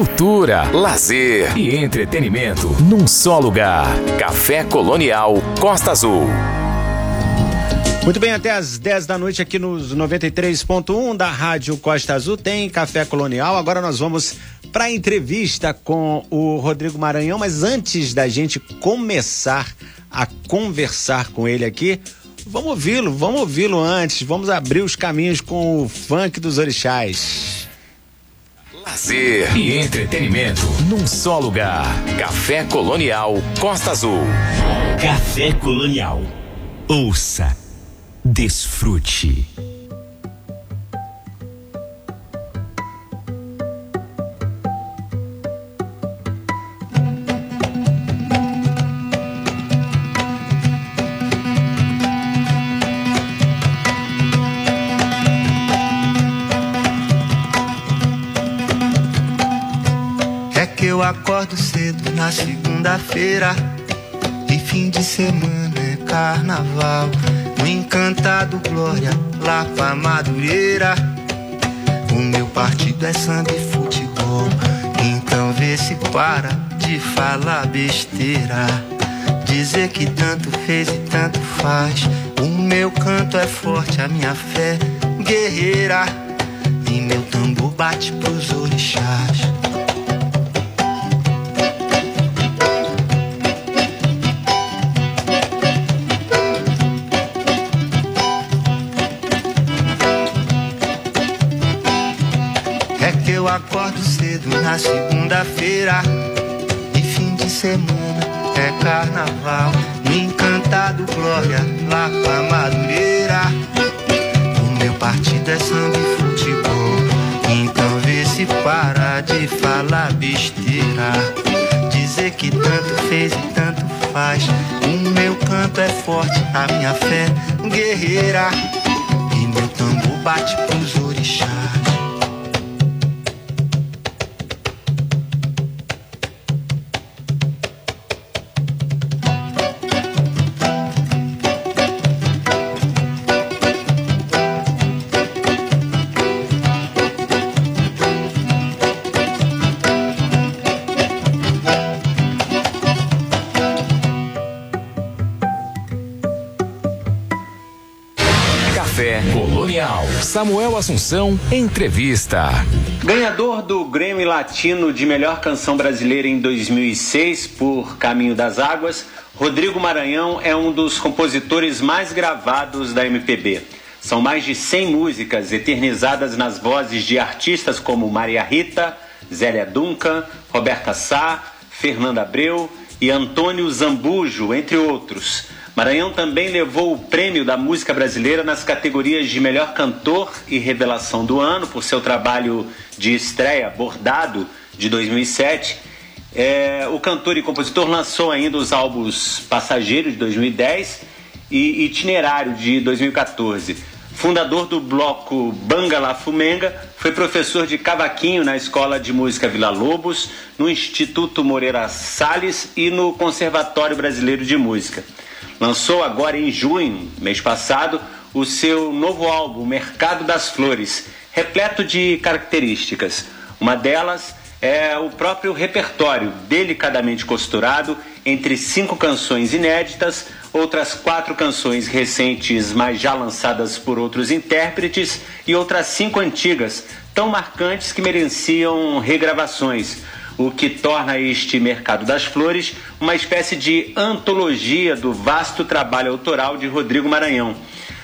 cultura, lazer e entretenimento num só lugar. Café Colonial Costa Azul. Muito bem, até às 10 da noite aqui nos 93.1 da Rádio Costa Azul tem Café Colonial. Agora nós vamos para a entrevista com o Rodrigo Maranhão, mas antes da gente começar a conversar com ele aqui, vamos ouvi-lo, vamos ouvi-lo antes, vamos abrir os caminhos com o funk dos orixás. Lazer e entretenimento num só lugar. Café Colonial Costa Azul. Café Colonial. Ouça Desfrute. Acordo cedo na segunda-feira e fim de semana é carnaval. No encantado Glória, lá pra Madureira. O meu partido é samba e futebol. Então vê se para de falar besteira. Dizer que tanto fez e tanto faz. O meu canto é forte, a minha fé guerreira. E meu tambor bate pros orixás. Acordo cedo na segunda-feira e fim de semana é carnaval. Encantado Glória, lá pra Madureira. O meu partido é samba e futebol. Então vê se para de falar besteira. Dizer que tanto fez e tanto faz. O meu canto é forte, a minha fé guerreira. E meu tambor bate pros orixás. Samuel Assunção, entrevista. Ganhador do Grêmio Latino de Melhor Canção Brasileira em 2006 por Caminho das Águas, Rodrigo Maranhão é um dos compositores mais gravados da MPB. São mais de 100 músicas eternizadas nas vozes de artistas como Maria Rita, Zélia Duncan, Roberta Sá, Fernanda Abreu e Antônio Zambujo, entre outros. Maranhão também levou o prêmio da música brasileira nas categorias de melhor cantor e revelação do ano por seu trabalho de estreia Bordado de 2007. É, o cantor e compositor lançou ainda os álbuns Passageiro de 2010 e Itinerário de 2014. Fundador do bloco Bangala Fumenga, foi professor de cavaquinho na Escola de Música Vila Lobos, no Instituto Moreira Salles e no Conservatório Brasileiro de Música. Lançou agora em junho, mês passado, o seu novo álbum Mercado das Flores, repleto de características. Uma delas é o próprio repertório, delicadamente costurado entre cinco canções inéditas, outras quatro canções recentes, mas já lançadas por outros intérpretes, e outras cinco antigas, tão marcantes que mereciam regravações o que torna este Mercado das Flores uma espécie de antologia do vasto trabalho autoral de Rodrigo Maranhão.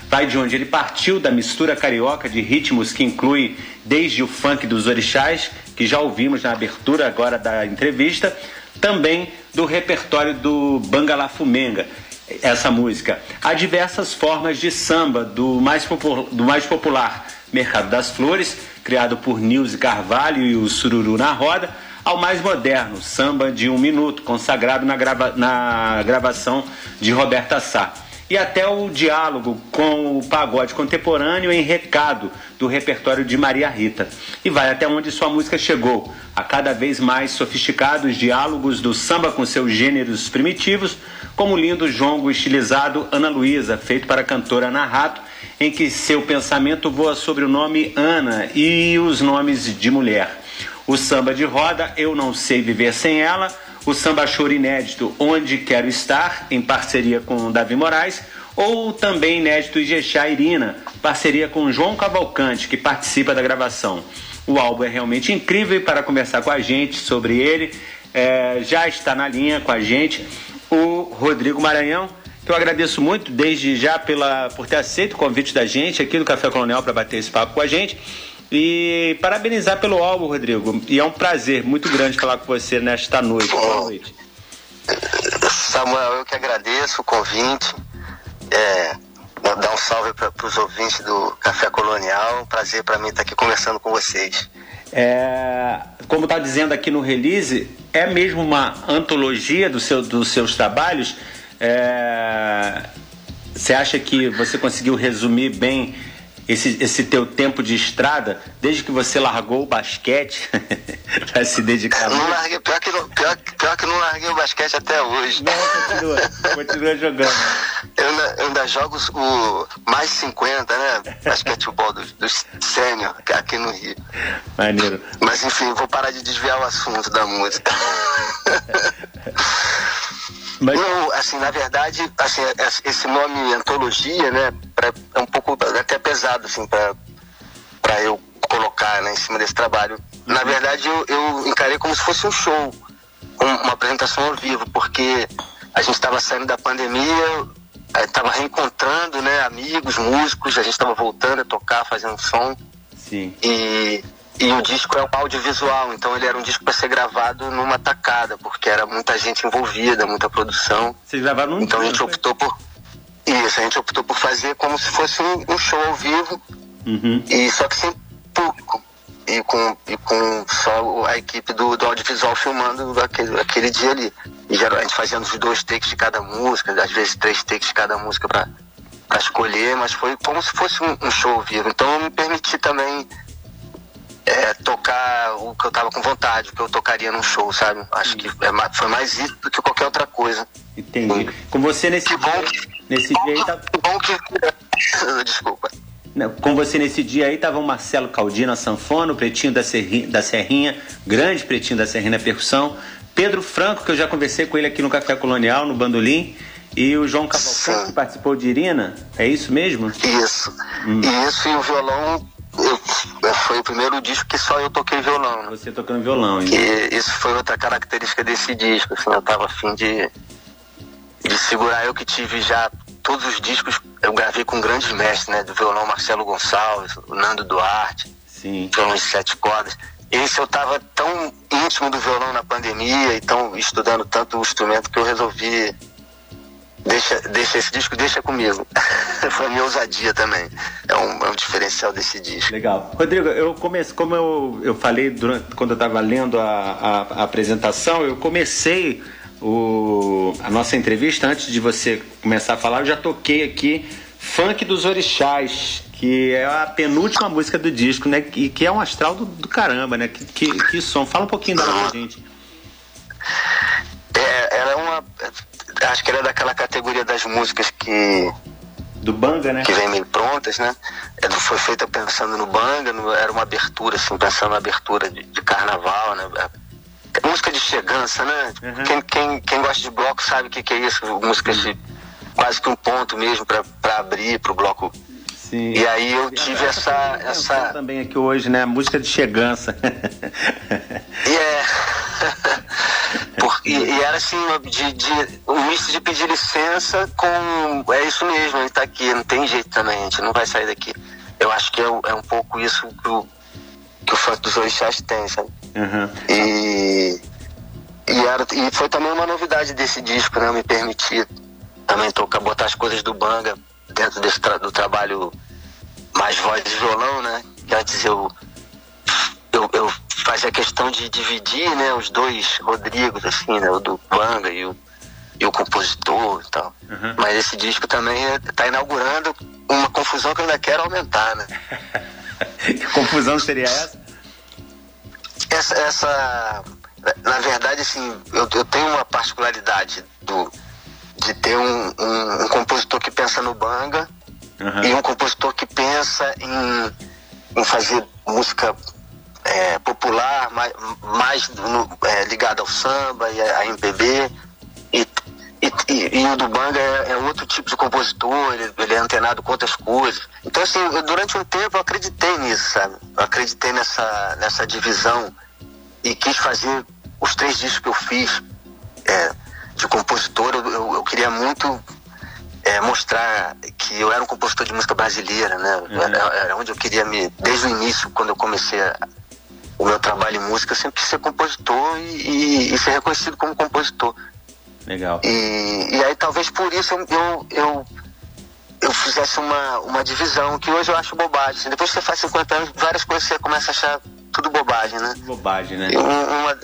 Vai de onde ele partiu da mistura carioca de ritmos que inclui desde o funk dos orixás, que já ouvimos na abertura agora da entrevista, também do repertório do Bangala Fumenga, essa música. Há diversas formas de samba, do mais, do mais popular Mercado das Flores, criado por Nilce Carvalho e o Sururu na Roda, ao mais moderno, samba de um minuto, consagrado na, grava na gravação de Roberta Sá. E até o diálogo com o pagode contemporâneo em recado do repertório de Maria Rita. E vai até onde sua música chegou, a cada vez mais sofisticados diálogos do samba com seus gêneros primitivos, como o lindo jongo estilizado Ana Luísa, feito para a cantora Ana Rato, em que seu pensamento voa sobre o nome Ana e os nomes de mulher. O samba de roda Eu Não Sei Viver Sem Ela, o samba choro inédito Onde Quero Estar, em parceria com Davi Moraes, ou também inédito Ijexá Irina, parceria com João Cavalcante, que participa da gravação. O álbum é realmente incrível e para conversar com a gente sobre ele, é, já está na linha com a gente o Rodrigo Maranhão, que eu agradeço muito desde já pela, por ter aceito o convite da gente aqui do Café Colonial para bater esse papo com a gente. E parabenizar pelo álbum, Rodrigo. E é um prazer muito grande falar com você nesta noite. Boa noite. Samuel, eu que agradeço o convite. É, dar um salve para os ouvintes do Café Colonial. Um prazer para mim estar aqui conversando com vocês. É, como está dizendo aqui no release, é mesmo uma antologia do seu, dos seus trabalhos. É, você acha que você conseguiu resumir bem esse, esse teu tempo de estrada, desde que você largou o basquete para se dedicar? Não larguei, pior que, não, pior, pior que não larguei o basquete até hoje. Não, continua, continua jogando. Eu ainda, eu ainda jogo o mais 50, né? Basquetebol dos, dos sênior aqui no Rio. Maneiro. Mas enfim, vou parar de desviar o assunto da música. Mas... Não, assim, na verdade, assim, esse nome antologia, né, pra, é um pouco até pesado, assim, para eu colocar né, em cima desse trabalho. Uhum. Na verdade, eu, eu encarei como se fosse um show, uma apresentação ao vivo, porque a gente estava saindo da pandemia, estava reencontrando, né, amigos, músicos, a gente estava voltando a tocar, fazendo som. Sim. E e o disco é um audiovisual, então ele era um disco para ser gravado numa tacada, porque era muita gente envolvida, muita produção. Vocês gravaram num Então a gente optou por. Isso, a gente optou por fazer como se fosse um, um show ao vivo, uhum. e só que sem público. E com, e com só a equipe do, do audiovisual filmando aquele, aquele dia ali. E a gente fazendo os dois takes de cada música, às vezes três takes de cada música para escolher, mas foi como se fosse um, um show ao vivo. Então eu me permiti também é, tocar o que eu tava com vontade, o que eu tocaria num show, sabe? Acho que é, foi mais isso do que qualquer outra coisa. Entendi. Com você nesse que dia, bom que, nesse dia aí tá... Que bom que... Desculpa. Com você nesse dia aí tava o Marcelo Caldina sanfona, o Pretinho da Serrinha, da Serrinha, grande Pretinho da Serrinha na percussão, Pedro Franco, que eu já conversei com ele aqui no Café Colonial, no Bandolim, e o João Cavalcante, que participou de Irina, é isso mesmo? Isso. Hum. Isso, e o violão eu, foi o primeiro disco que só eu toquei violão. Né? Você tocando violão, hein? E isso foi outra característica desse disco, assim, eu tava afim de, de segurar. Eu que tive já todos os discos, eu gravei com grandes mestres, né? Do violão Marcelo Gonçalves, o Nando Duarte, Sim. violão de sete cordas. Esse eu tava tão íntimo do violão na pandemia e tão estudando tanto o instrumento que eu resolvi deixa, deixa esse disco, deixa comigo. Foi a minha ousadia também. É um, é um diferencial desse disco. Legal. Rodrigo, eu comecei, como eu, eu falei durante, quando eu estava lendo a, a, a, apresentação, eu comecei o, a nossa entrevista, antes de você começar a falar, eu já toquei aqui Funk dos Orixás, que é a penúltima música do disco, né? E que é um astral do, do caramba, né? Que, que, que som. Fala um pouquinho dela pra gente. É, ela é uma acho que era daquela categoria das músicas que do banga, né? Que vem meio prontas, né? Ela é, foi feita pensando no banga, no, era uma abertura assim, pensando na abertura de, de carnaval, né? Música de chegança, né? Uhum. Quem, quem, quem gosta de bloco sabe o que, que é isso, música de quase que um ponto mesmo para abrir para o bloco Sim. E aí eu tive essa. essa... também aqui hoje, né? Música de chegança. E é. Porque, e era assim, de, de, um misto de pedir licença com. É isso mesmo, ele tá aqui, não tem jeito também, a gente não vai sair daqui. Eu acho que é, é um pouco isso que o, que o funk dos orixás tem, sabe? Uhum. E, e, era, e foi também uma novidade desse disco, né? Me permitir também tocar, botar as coisas do Banga dentro desse tra do trabalho mais voz e violão, né? Que antes eu, eu, eu fazia questão de dividir, né? Os dois Rodrigos, assim, né? O do Banga e o, e o compositor e tal. Uhum. Mas esse disco também está inaugurando uma confusão que eu ainda quero aumentar, né? que confusão seria essa? Essa, essa na verdade, assim, eu, eu tenho uma particularidade do, de ter um, um, um compositor que pensa no banga uhum. e um compositor que pensa em, em fazer música é, popular, mais, mais no, é, ligado ao samba e a, a MPB. E, e, e, o do Banga é, é, outro tipo de compositor, ele, ele, é antenado com outras coisas. Então, assim, eu, durante um tempo eu acreditei nisso, sabe? Eu acreditei nessa, nessa divisão e quis fazer os três discos que eu fiz é, de compositor. Eu, eu, eu queria muito é, mostrar que eu era um compositor de música brasileira, né? Uhum. Era, era, onde eu queria me. Desde o início, quando eu comecei a, o meu trabalho em música, eu sempre quis ser compositor e, e, e ser reconhecido como compositor. Legal. E, e aí talvez por isso eu, eu, eu, eu, fizesse uma, uma divisão, que hoje eu acho bobagem. Assim, depois que você faz 50 anos, várias coisas você começa a achar tudo bobagem, né? Bobagem, né? Uma...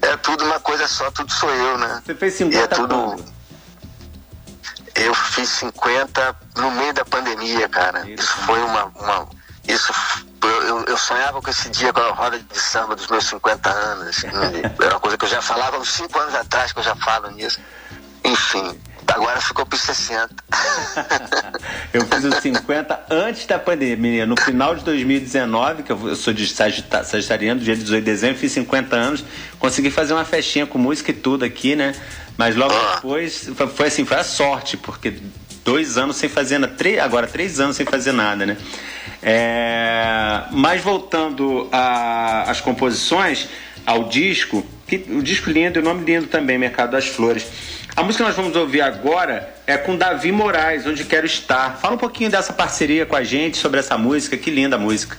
é tudo uma coisa só, tudo sou eu, né? Você fez 50 e é tudo. Eu fiz 50 no meio da pandemia, cara. Isso, Isso foi uma, uma. Isso eu, eu, sonhava com esse dia com a roda de samba dos meus 50 anos. Era uma coisa que eu já falava uns 5 anos atrás que eu já falo nisso. Enfim, agora ficou para os 60. eu fiz os 50 antes da pandemia. No final de 2019, que eu sou de Sagitariano, dia 18 de dezembro, fiz 50 anos. Consegui fazer uma festinha com música e tudo aqui, né? Mas logo ah. depois, foi assim, foi a sorte, porque dois anos sem fazer nada, três, agora três anos sem fazer nada, né? É, mas voltando às composições, ao disco, que, o disco lindo, o nome lindo também, Mercado das Flores. A música que nós vamos ouvir agora é com Davi Moraes, Onde Quero Estar. Fala um pouquinho dessa parceria com a gente, sobre essa música, que linda música.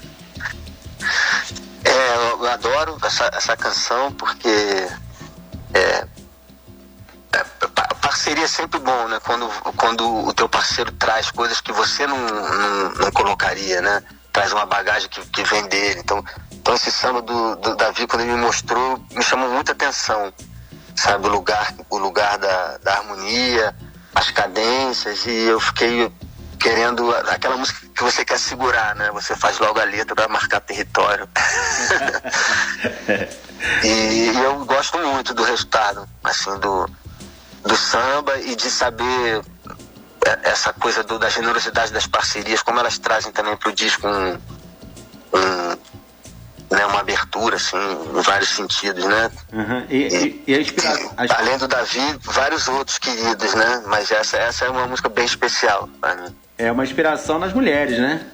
É, eu adoro essa, essa canção porque é, parceria é sempre bom, né? Quando, quando o teu parceiro traz coisas que você não, não, não colocaria, né? Traz uma bagagem que, que vem dele. Então, então esse samba do, do Davi, quando ele me mostrou, me chamou muita atenção. Sabe, o lugar, o lugar da, da harmonia, as cadências, e eu fiquei querendo aquela música que você quer segurar, né? Você faz logo a letra para marcar território. e, e, eu gosto muito do resultado, assim, do, do samba e de saber é, essa coisa do, da generosidade das parcerias, como elas trazem também para o disco um, um, né, uma abertura, assim, em vários sentidos, né? Uhum. E, e, e, a inspiração? Além do Davi, vários outros queridos, né? Mas essa, essa é uma música bem especial para mim. É uma inspiração nas mulheres, né?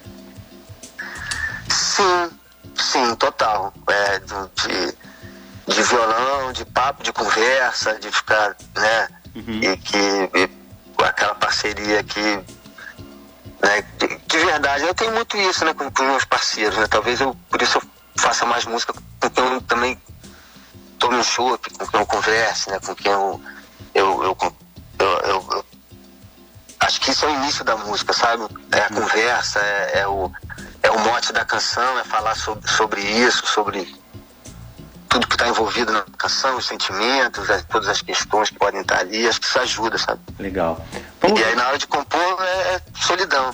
Sim, sim, total. É, de, de violão, de papo, de conversa, de ficar, né? Uhum. E que e, aquela parceria que né, de, de, verdade, eu tenho muito isso né, com, com meus parceiros, né? Talvez eu, por isso eu faça mais música com quem eu também tome um chopp, com quem eu converse, né? Com quem eu eu, eu, eu, eu, acho que isso é o início da música, sabe? É a uhum. conversa, é, é, o, é o mote da canção, é falar sobre, sobre isso, sobre tudo que está envolvido na canção, os sentimentos, as, todas as questões que podem estar ali, acho que isso ajuda, sabe? Legal. Vamos... E aí na hora de compor é, é solidão.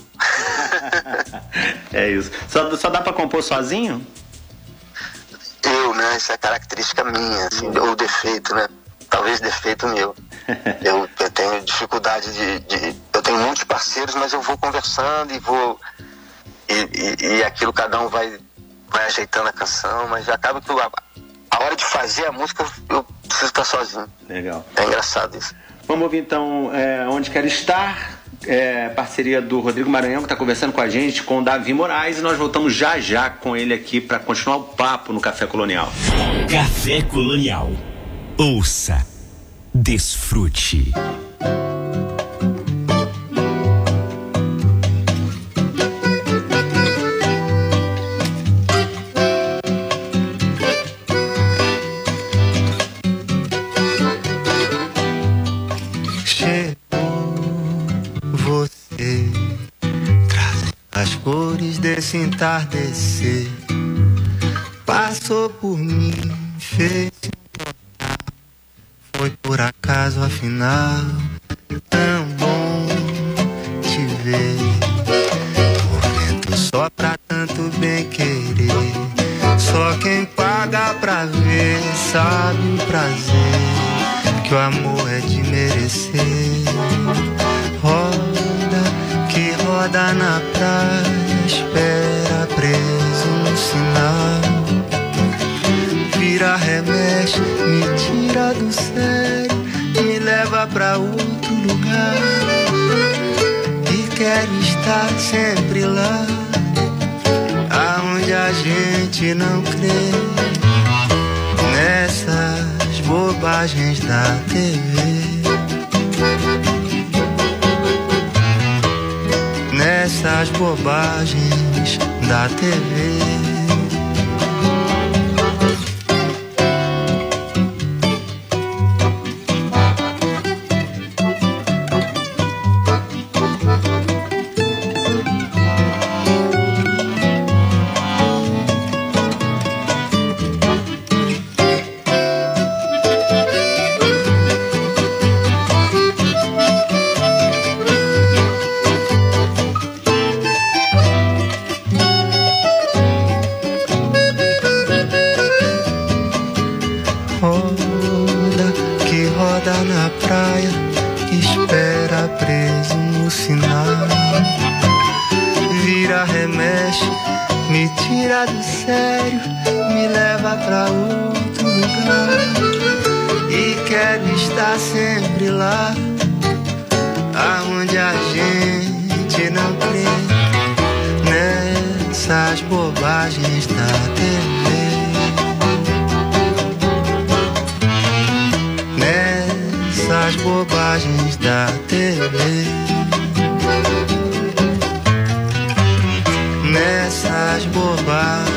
é isso. Só, só dá para compor sozinho? Eu, né? Isso é característica minha, assim, ou defeito, né? Talvez defeito meu. eu, eu tenho dificuldade de, de, Eu tenho muitos parceiros, mas eu vou conversando e vou. E, e, e aquilo cada um vai, vai ajeitando a canção, mas acaba que a hora de fazer a música eu preciso estar sozinho. Legal. É engraçado isso. Vamos ouvir então é, Onde Quero Estar, é, parceria do Rodrigo Maranhão, que está conversando com a gente, com o Davi Moraes, e nós voltamos já já com ele aqui para continuar o papo no Café Colonial. Café Colonial. Ouça, desfrute. Desse entardecer passou por mim, fez foi por acaso afinal tão bom te ver. O vento só pra tanto bem querer. Só quem paga pra ver sabe o prazer que o amor é de merecer. Roda que roda na praia espera preso no sinal. Vira, remexe, me tira do sério, me leva pra outro lugar. E quer estar sempre lá, aonde a gente não crê. Nessas bobagens da TV. Nessas bobagens da TV. Muito bem,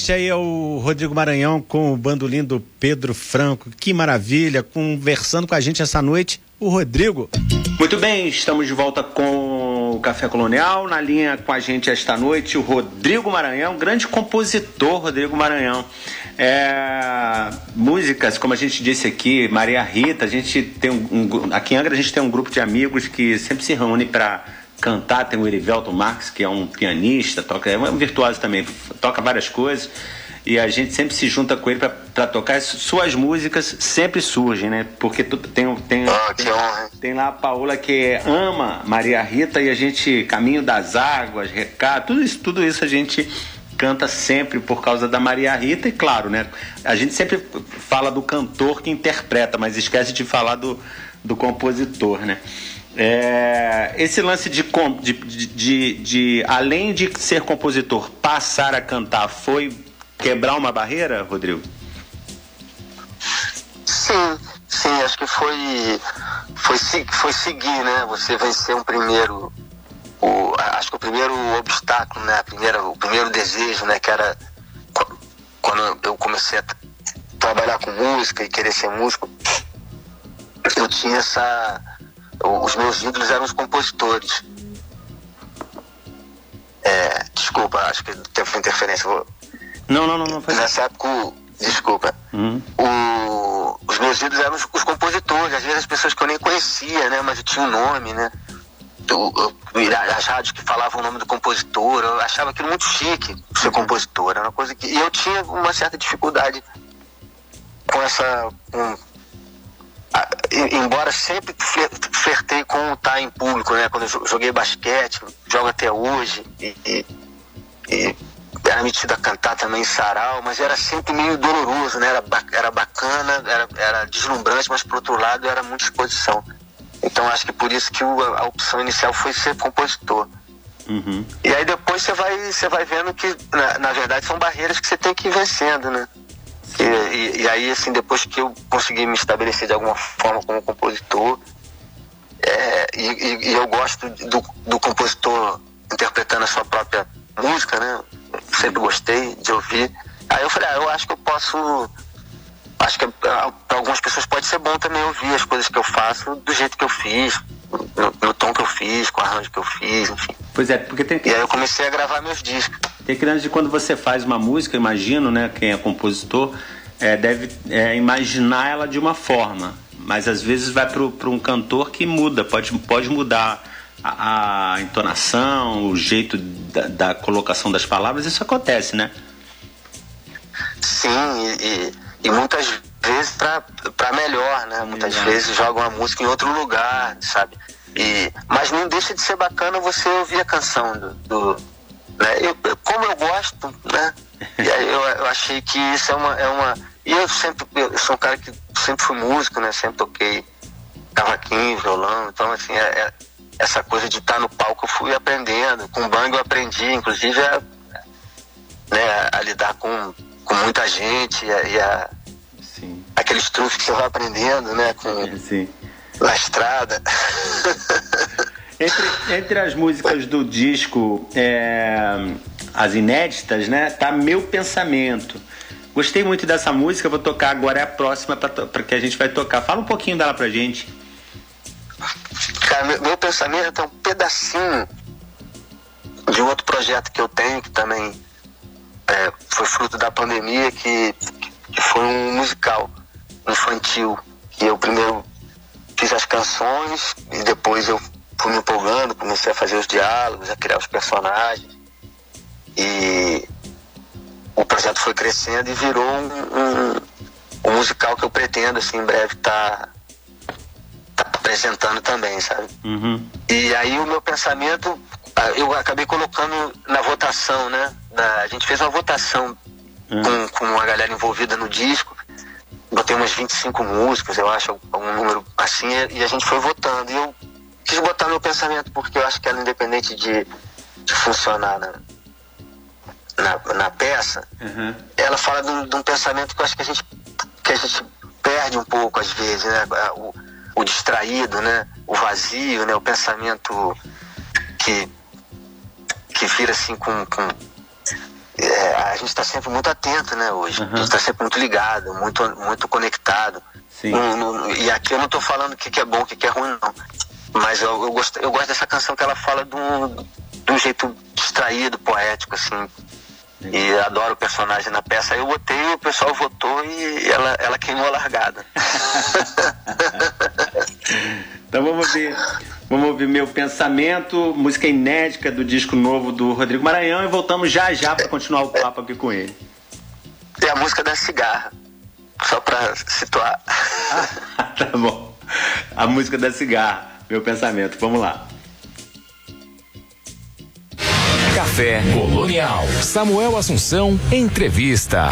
este aí é o Rodrigo Maranhão com o bandolim do Pedro Franco. Que maravilha, conversando com a gente essa noite, o Rodrigo. Muito bem, estamos de volta com o Café Colonial. Na linha com a gente esta noite, o Rodrigo Maranhão, grande compositor, Rodrigo Maranhão. É, músicas, como a gente disse aqui, Maria Rita, a gente tem um, um, aqui em Angra a gente tem um grupo de amigos que sempre se reúne para cantar, tem o Erivelto Marques, que é um pianista, toca, é um virtuoso também, toca várias coisas. E a gente sempre se junta com ele para tocar. Suas músicas sempre surgem, né? Porque tu, tem, tem, ah, tem, tem, lá a Paola que ama Maria Rita e a gente, Caminho das Águas, Recado, tudo isso, tudo isso a gente canta sempre por causa da Maria Rita e claro, né? A gente sempre fala do cantor que interpreta, mas esquece de falar do, do compositor, né? É, esse lance de, de, de, de, além de ser compositor, passar a cantar foi quebrar uma barreira, Rodrigo? Sim, sim, acho que foi, foi, foi seguir, né? Você vencer um primeiro, o, acho que o primeiro obstáculo, né? A primeira, o primeiro desejo, né? Que era quando eu comecei a trabalhar com música e querer ser músico, eu tinha essa os meus ídolos eram os compositores. É, desculpa, acho que teve interferência. Vou... Não, não, não, não. Foi... Nessa época, desculpa. Uhum. O, os meus ídolos eram os, os, compositores, às vezes as pessoas que eu nem conhecia, né? Mas eu tinha um nome, né? Eu, eu, as rádios que falavam o nome do compositor, eu achava aquilo muito chique, ser uhum. compositor. Era uma coisa que. E eu tinha uma certa dificuldade com essa. Com, embora sempre flertei com estar em público, né? Quando eu joguei basquete, jogo até hoje, e, e, e era metido a cantar também em sarau, mas era sempre meio doloroso, né? Era, era bacana, era, era deslumbrante, mas por outro lado era muita exposição. Então acho que por isso que o, a opção inicial foi ser compositor. Uhum. E aí depois você vai, você vai vendo que, na, na verdade, são barreiras que você tem que ir vencendo, né? E, e, e, aí, assim, depois que eu consegui me estabelecer de alguma forma como compositor, é, e, e, eu gosto do, do compositor interpretando a sua própria música, né? Sempre gostei de ouvir. Aí eu falei, ah, eu acho que eu posso acho que para algumas pessoas pode ser bom também ouvir as coisas que eu faço do jeito que eu fiz, no, no, tom que eu fiz, com o arranjo que eu fiz, enfim. Pois é, porque tem E aí eu comecei a gravar meus discos. Tem criança de quando você faz uma música, imagino, né, quem é compositor, é, deve é, imaginar ela de uma forma, mas às vezes vai para um cantor que muda, pode, pode mudar a, a entonação, o jeito da, da, colocação das palavras, isso acontece, né? Sim, e, e muitas vezes para melhor, né? Muitas Exato. vezes jogam a música em outro lugar, sabe? E, mas não deixa de ser bacana você ouvir a canção do. do né? eu, como eu gosto, né? E aí eu, eu achei que isso é uma, é uma. E eu sempre, eu sou um cara que sempre fui músico, né? Sempre toquei cavaquinho, violão, então assim, é, é essa coisa de estar no palco eu fui aprendendo. Com o bang eu aprendi, inclusive, a, né, a lidar com, com muita gente e a, e a aqueles truques que você vai aprendendo, né? Com, Sim. Na estrada. entre, entre as músicas do disco, é, as inéditas, né? Tá Meu Pensamento. Gostei muito dessa música, vou tocar agora, é a próxima para que a gente vai tocar. Fala um pouquinho dela pra gente. Cara, meu, meu pensamento é um pedacinho de um outro projeto que eu tenho, que também é, foi fruto da pandemia, que, que foi um musical infantil. Que eu primeiro fiz as canções e depois eu fui me empolgando, comecei a fazer os diálogos, a criar os personagens. E o projeto foi crescendo e virou um, um, um musical que eu pretendo, assim, em breve estar. Tá tá apresentando também, sabe? Uhum. E aí o meu pensamento, ah, eu acabei colocando na votação, né? Na, a gente fez uma votação uhum. com, com a galera envolvida no disco. Botei umas 25 músicas, eu acho, um número assim, e a gente foi votando. E eu quis botar meu pensamento, porque eu acho que ela, independente de, de funcionar na, na, na peça, uhum. ela fala de, de, um pensamento que eu acho que a gente, que a gente perde um pouco às vezes, né? O, o distraído, né? O vazio, né? O pensamento que, que vira assim com. com é, a gente está sempre muito atento, né, hoje. Uhum. A gente está sempre muito ligado, muito, muito conectado. No, e aqui eu não estou falando o que, que, é bom, o que, que é ruim, não. Mas eu, eu, gosto, eu gosto dessa canção que ela fala de um, jeito distraído, poético, assim. E adoro o personagem na peça. Aí eu botei, o pessoal votou e ela, ela queimou a largada. então vamos ver. Vamos ouvir meu pensamento, música inédita do disco novo do Rodrigo Maranhão e voltamos já já para continuar o papo aqui com ele. É a música da cigarra, só para situar. tá bom. A música da cigarra, meu pensamento. Vamos lá. Café Colonial. Samuel Assunção, entrevista.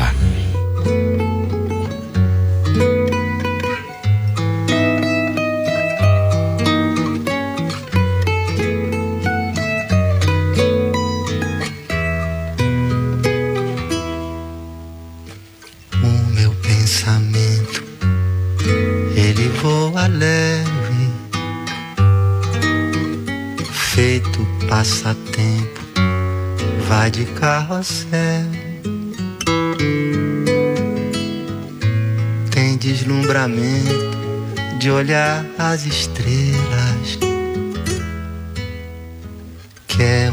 Passatempo vai de carrossel. Tem deslumbramento de olhar as estrelas. Quer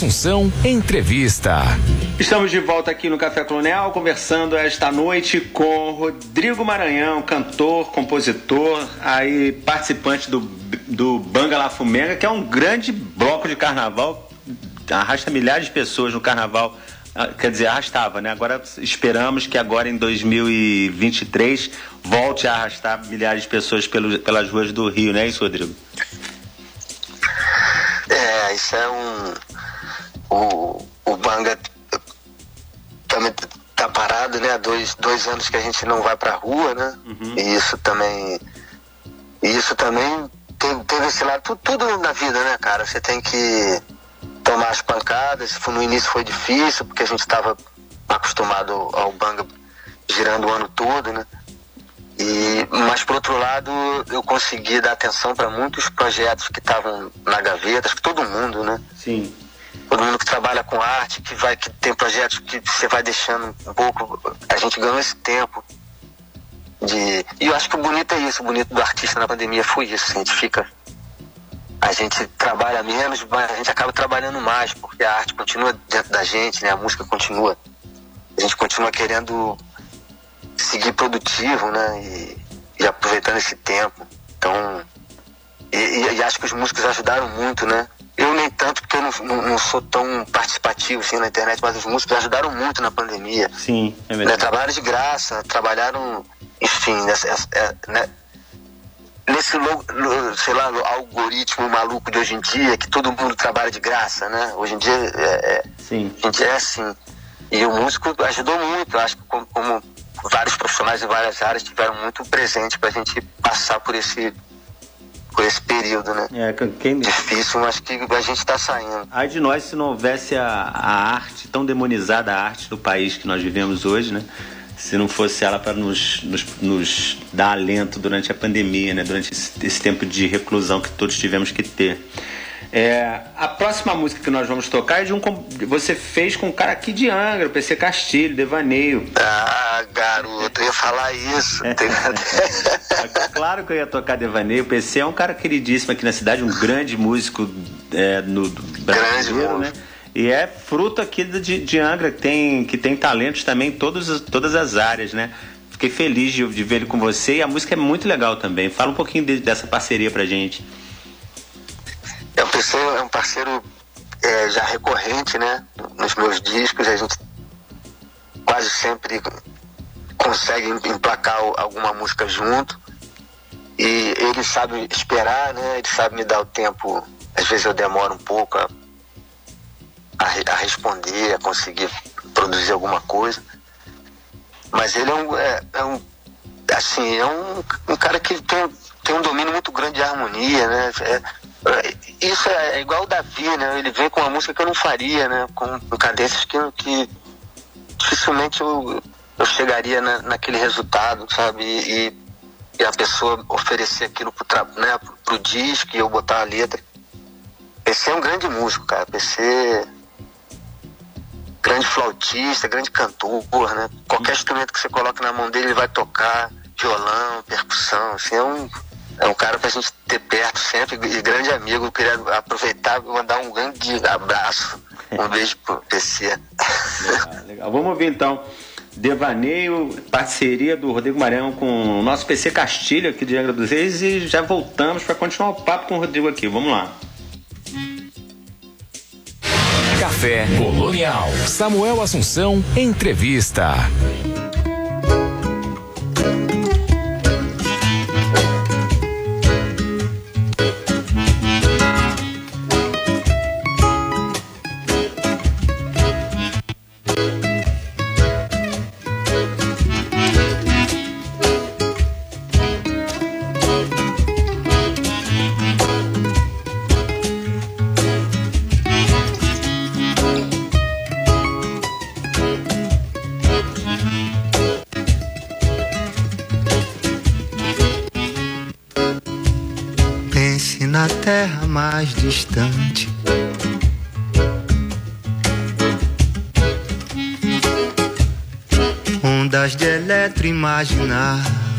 Assunção, entrevista. Estamos de volta aqui no Café Colonial, conversando esta noite com Rodrigo Maranhão, cantor, compositor, aí participante do, do Banga La Fumenga, que é um grande bloco de carnaval, arrasta milhares de pessoas no carnaval ah, quer dizer, arrastava, né? Agora esperamos que agora em 2023 volte a arrastar milhares de pessoas pelo, pelas ruas do Rio, né, isso, Rodrigo? É, isso é um. Dois, dois anos que a gente não vai pra rua, né? Uhum. E isso também. Isso também teve, teve esse lado, tudo, tudo na vida, né, cara? Você tem que tomar as pancadas. No início foi difícil, porque a gente estava acostumado ao banga girando o ano todo, né? E, mas por outro lado, eu consegui dar atenção para muitos projetos que estavam na gaveta, acho que todo mundo, né? Sim. Todo mundo que trabalha com arte, que vai que tem projetos que você vai deixando um pouco, a gente ganhou esse tempo de e eu acho que o bonito é isso, o bonito do artista na pandemia foi isso, a gente fica a gente trabalha menos, mas a gente acaba trabalhando mais, porque a arte continua dentro da gente, né? A música continua. A gente continua querendo seguir produtivo, né? E, e aproveitando esse tempo. Então, e, e, e, acho que os músicos ajudaram muito, né? Nem tanto, porque eu não, não, não, sou tão participativo assim na internet, mas os músicos ajudaram muito na pandemia. Sim, é verdade. Né? Trabalharam de graça, trabalharam, enfim, nessa, né? nesse sei lá, algoritmo maluco de hoje em dia, que todo mundo trabalha de graça, né? Hoje em dia é, é Sim. a gente é assim. E o músico ajudou muito, acho que como, como vários profissionais em várias áreas tiveram muito presente para a gente passar por esse por esse período, né? É, quem... Difícil, mas que a gente está saindo. Ai de nós se não houvesse a, a arte, tão demonizada a arte do país que nós vivemos hoje, né? se não fosse ela para nos, nos, nos, dar alento durante a pandemia, né? durante esse, esse, tempo de reclusão que todos tivemos que ter. É, a próxima música que nós vamos tocar é de um você fez com um cara aqui de Angra, o PC Castilho, Devaneio. Ah, garoto, eu ia falar isso. Claro que eu ia tocar Devaneio. O PC é um cara queridíssimo aqui na cidade, um grande músico é, no brasileiro, grande né? E é fruto aqui de, de Angra, que tem, que tem talentos também em todas, todas as áreas, né? Fiquei feliz de, de ver ele com você e a música é muito legal também. Fala um pouquinho de, dessa parceria pra gente. É um parceiro, é um parceiro é, já recorrente, né? Nos meus discos, a gente quase sempre consegue emplacar alguma música junto. E ele sabe esperar, né? Ele sabe me dar o tempo. Às vezes eu demoro um pouco a a, a responder, a conseguir produzir alguma coisa. Mas ele é um, é, é um assim, é um, um cara que tem, tem um domínio muito grande de harmonia, né? É, é, isso é, é, igual o Davi, né? Ele vem com uma música que eu não faria, né? Com, cadências que, que dificilmente eu, eu chegaria na, naquele resultado, sabe? E, e, a pessoa oferecer aquilo pro, né, pro, pro disco e eu botar a letra. PC é um grande músico, cara. PC grande flautista, grande cantor, né? Qualquer instrumento que você coloque na mão dele, ele vai tocar, violão, percussão, assim, é um, é um cara pra gente ter perto sempre e grande amigo. Eu queria aproveitar e mandar um grande abraço, um beijo pro PC. Legal, legal. Vamos ouvir então. Devaneio, parceria do Rodrigo Maranhão com o nosso PC Castilho aqui de Angra dos Reis e já voltamos para continuar o papo com o Rodrigo aqui. Vamos lá. Café Colonial. Samuel Assunção, entrevista. De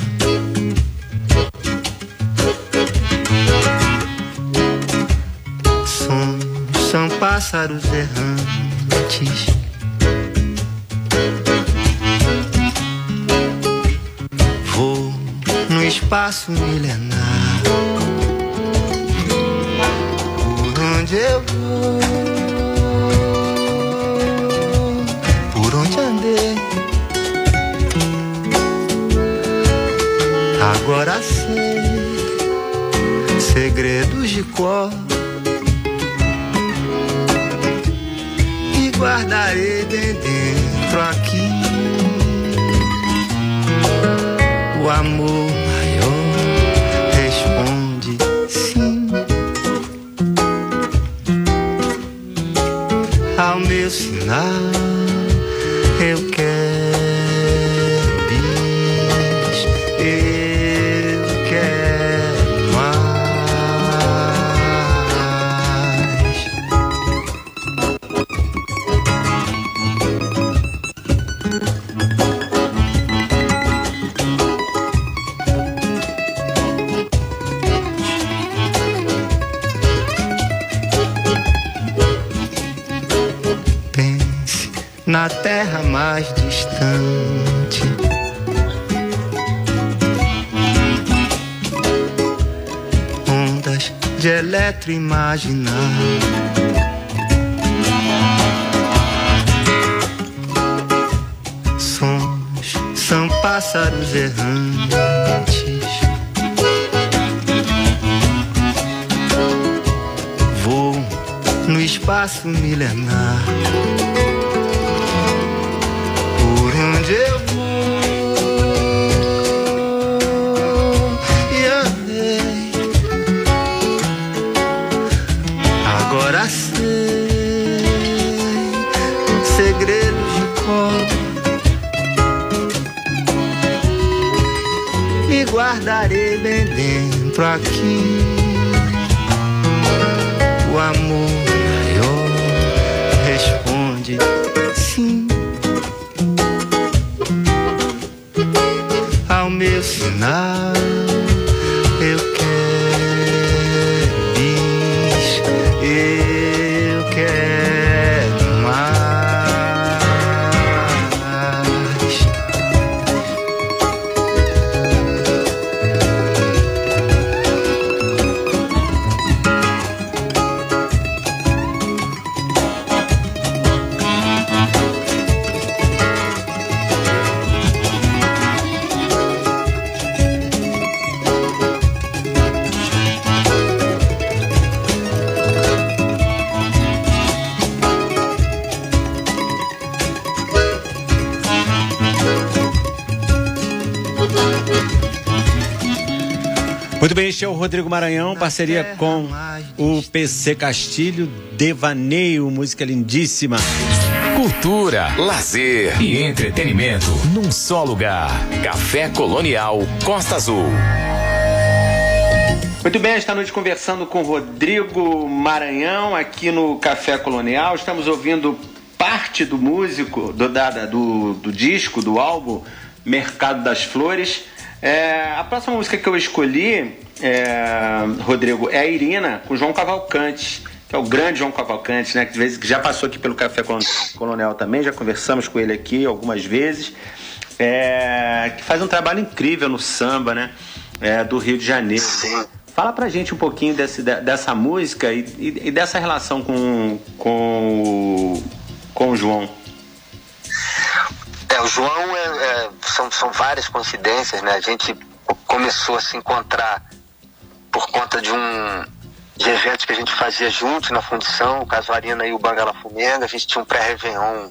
Sei segredos de cor. E guardarei bem dentro aqui o amor जहां ao meu este é o Rodrigo Maranhão, parceria com o PC Castilho, Devaneio, música lindíssima. Cultura, lazer e entretenimento num só lugar. Café Colonial Costa Azul. Muito bem, esta noite conversando com Rodrigo Maranhão aqui no Café Colonial. Estamos ouvindo parte do músico, do, da, do, do disco, do álbum Mercado das Flores. É, a próxima música que eu escolhi, é, Rodrigo, é a Irina, com João Cavalcante, que é o grande João Cavalcante, né? Que, de vez, que já passou aqui pelo Café Colon- Colonial também, já conversamos com ele aqui algumas vezes. É, que faz um trabalho incrível no samba, né? É, do Rio de Janeiro. Sim. Fala pra gente um pouquinho desse, de- dessa música e, e- e dessa relação com, com, o- com o João. É, o João é, é, são, são várias coincidências, né? A gente co- começou a se encontrar por conta de um de eventos que a gente fazia junto na fundição, o Casuarina e o Bangala Fumenga. A gente tinha um pré-réveillon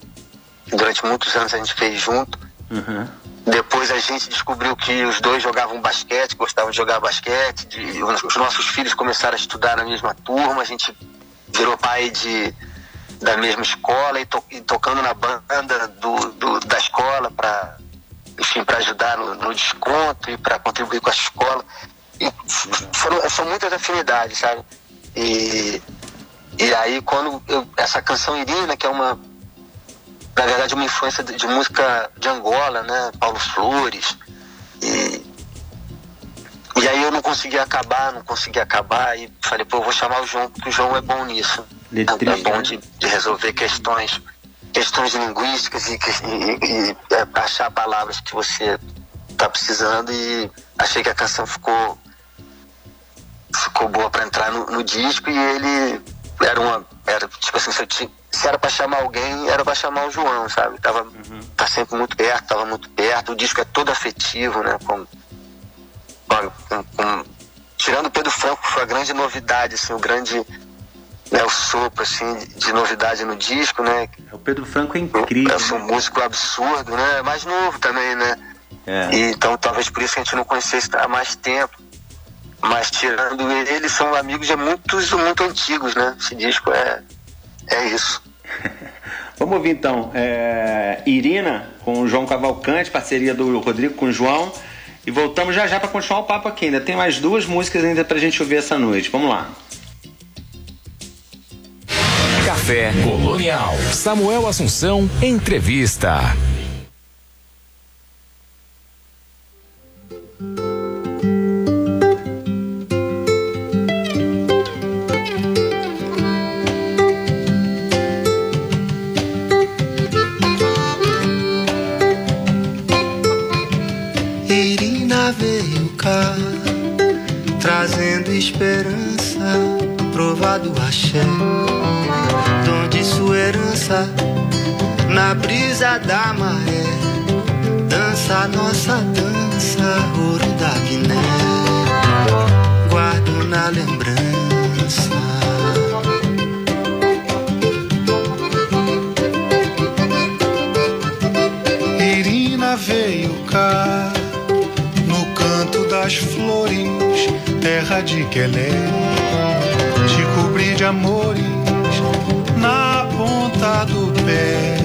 que durante muitos anos a gente fez junto. Uhum. Depois a gente descobriu que os dois jogavam basquete, gostavam de jogar basquete. de- os nossos filhos começaram a estudar na mesma turma. A gente virou pai de, da mesma escola e, to- e tocando na banda do, do- da escola para enfim para ajudar no, no desconto e para contribuir com a escola. E foram, são muitas afinidades, sabe? E, e aí quando eu, essa canção Irina, que é uma na verdade uma influência de, de música de Angola, né? Paulo Flores. E, e aí eu não consegui acabar, não consegui acabar e falei, pô, eu vou chamar o João, porque o João é bom nisso. É, é bom de, de resolver questões questões linguísticas e, e, e, é, achar palavras que você está precisando e achei que a canção ficou ficou boa para entrar no, no, disco e ele era uma era tipo assim se, tinha, se era para chamar alguém era para chamar o João sabe tava uhum. tá sempre muito perto tava muito perto o disco é todo afetivo né com, com, com tirando Pedro Franco foi a grande novidade assim o grande né, o sopro assim, de novidade no disco, né? O Pedro Franco é incrível. Eu sou um músico absurdo, né? É mais novo também, né? É. E, então talvez por isso que a gente não conhecesse há mais tempo. Mas tirando eles, são amigos de muitos, muito antigos, né? Esse disco é, é isso. Vamos ouvir então é, Irina com o João Cavalcante, parceria do Rodrigo com o João. E voltamos já já para continuar o papo aqui. Ainda tem mais duas músicas ainda pra gente ouvir essa noite. Vamos lá. Café Colonial. Samuel Assunção, entrevista. Cá, trazendo esperança, provado axé herança na brisa da maré. Dança nossa dança, ouro terra de Quelé, te cobrir de amores na ponta do pé,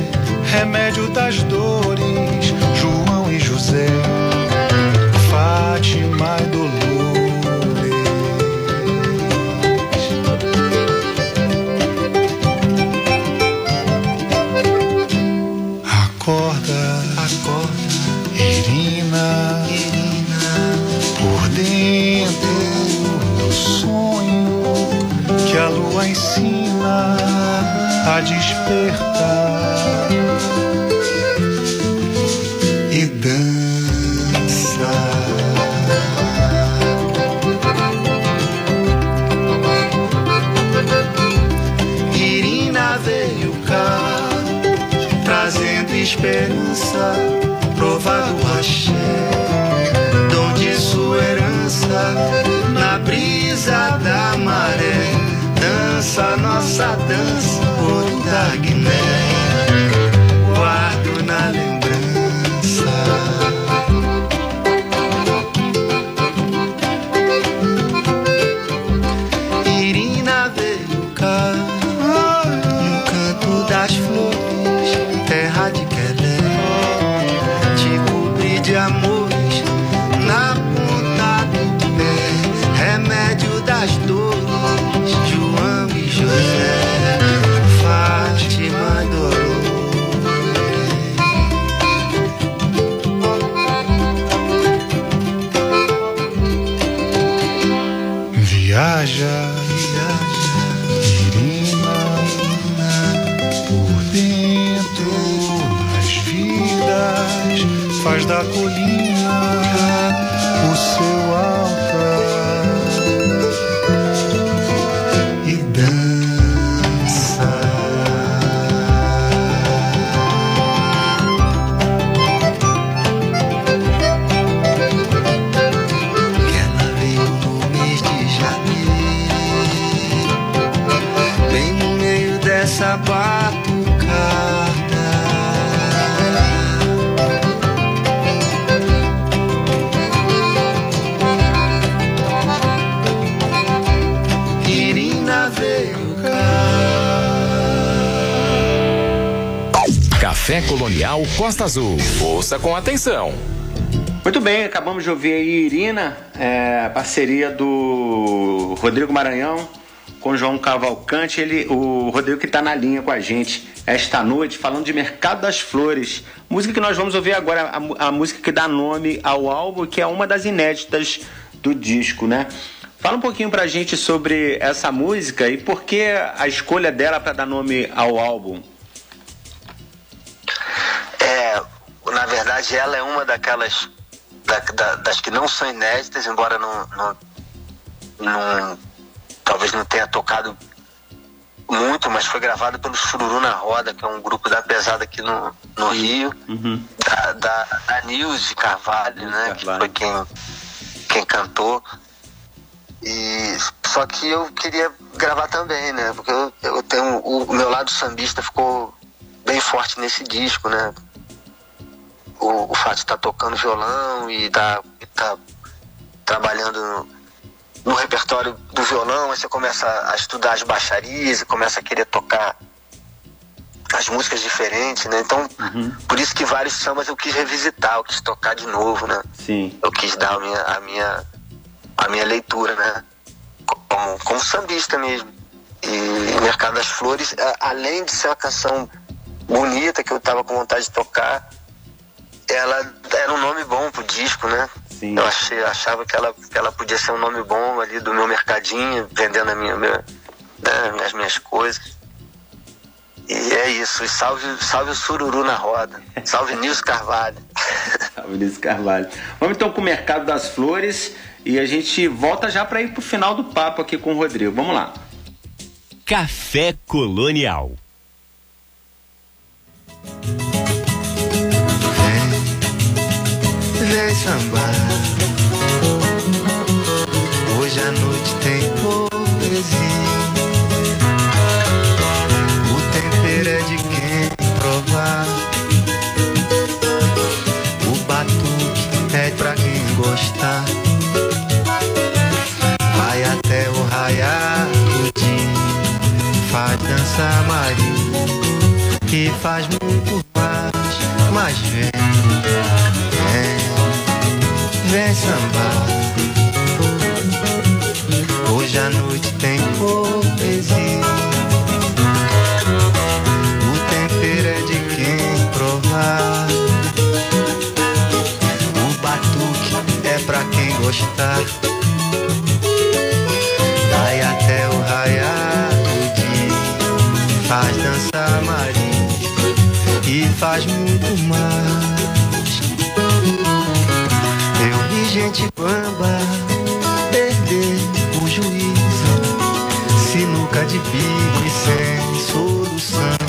remédio das dores, João e José, Fátima e despertar e dança. Irina veio cá trazendo esperança, provado axé, dom de sua herança na brisa da maré dança nossa dança da Guiné, Costa Azul. Ouça com atenção. Muito bem, acabamos de ouvir aí Irina, é, parceria do Rodrigo Maranhão com João Cavalcante, ele, o Rodrigo que está na linha com a gente esta noite, falando de Mercado das Flores. Música que nós vamos ouvir agora, a, a música que dá nome ao álbum, que é uma das inéditas do disco, né? Fala um pouquinho pra gente sobre essa música e por que a escolha dela para dar nome ao álbum. Verdade, ela é uma daquelas da, da, das que não são inéditas, embora não, não, não, talvez não tenha tocado muito, mas foi gravada pelo Chururu na Roda, que é um grupo da pesada aqui no, no Rio, uhum. da, da, da Nilce Carvalho, né? Carvalho. Que foi quem, quem cantou. E só que eu queria gravar também, né? Porque eu, eu tenho o, o meu lado sambista ficou bem forte nesse disco, né? O, o fato de estar tá tocando violão e tá, tá trabalhando no, no, repertório do violão, aí você começa a estudar as baixarias e começa a querer tocar as músicas diferentes, né? Então, uhum. por isso que vários sambas eu quis revisitar, eu quis tocar de novo, né? Sim. Eu quis dar a minha, a minha a minha leitura, né? Como, como sambista mesmo. E Mercado das Flores, além de ser uma canção bonita que eu tava com vontade de tocar, ela era um nome bom pro disco, né? Sim. Eu achei, achava que ela, que ela podia ser um nome bom ali do meu mercadinho, vendendo a minha, minha né, as minhas coisas. E é isso, e salve, salve o sururu na roda. Salve Nilson Carvalho. salve Nilson Carvalho. Vamos então com o Mercado das Flores. E a gente volta já para ir pro final do papo aqui com o Rodrigo. Vamos lá. Café Colonial. Sambar. Hoje à noite tem poesia. O tempero é de quem provar. O batuque é pra quem gostar. dança Maria que faz muito mais, mas vem, vem sambar. Hoje à noite tem poesia. O tempero é de quem provar. O batuque é pra quem gostar. faz muito mais. Gente bamba perder o juízo, sinuca de bico sem solução.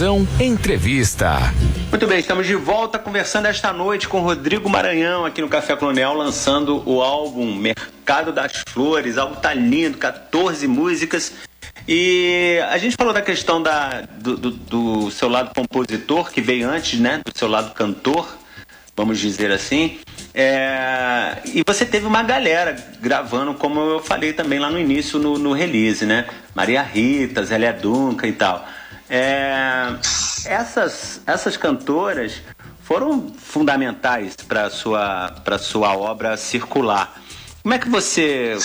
Assunção, entrevista. Muito bem, estamos de volta conversando esta noite com Rodrigo Maranhão aqui no Café Colonial, lançando o álbum Mercado das Flores. O álbum tá lindo, 14 músicas. E a gente falou da questão da, do, do, do seu lado compositor, que veio antes, né? Do seu lado cantor, vamos dizer assim. É, e você teve uma galera gravando, como eu falei também lá no início no, no release, né? Maria Rita, Zélia Duncan e tal. É, essas, essas cantoras foram fundamentais para sua para sua obra circular. Como é que você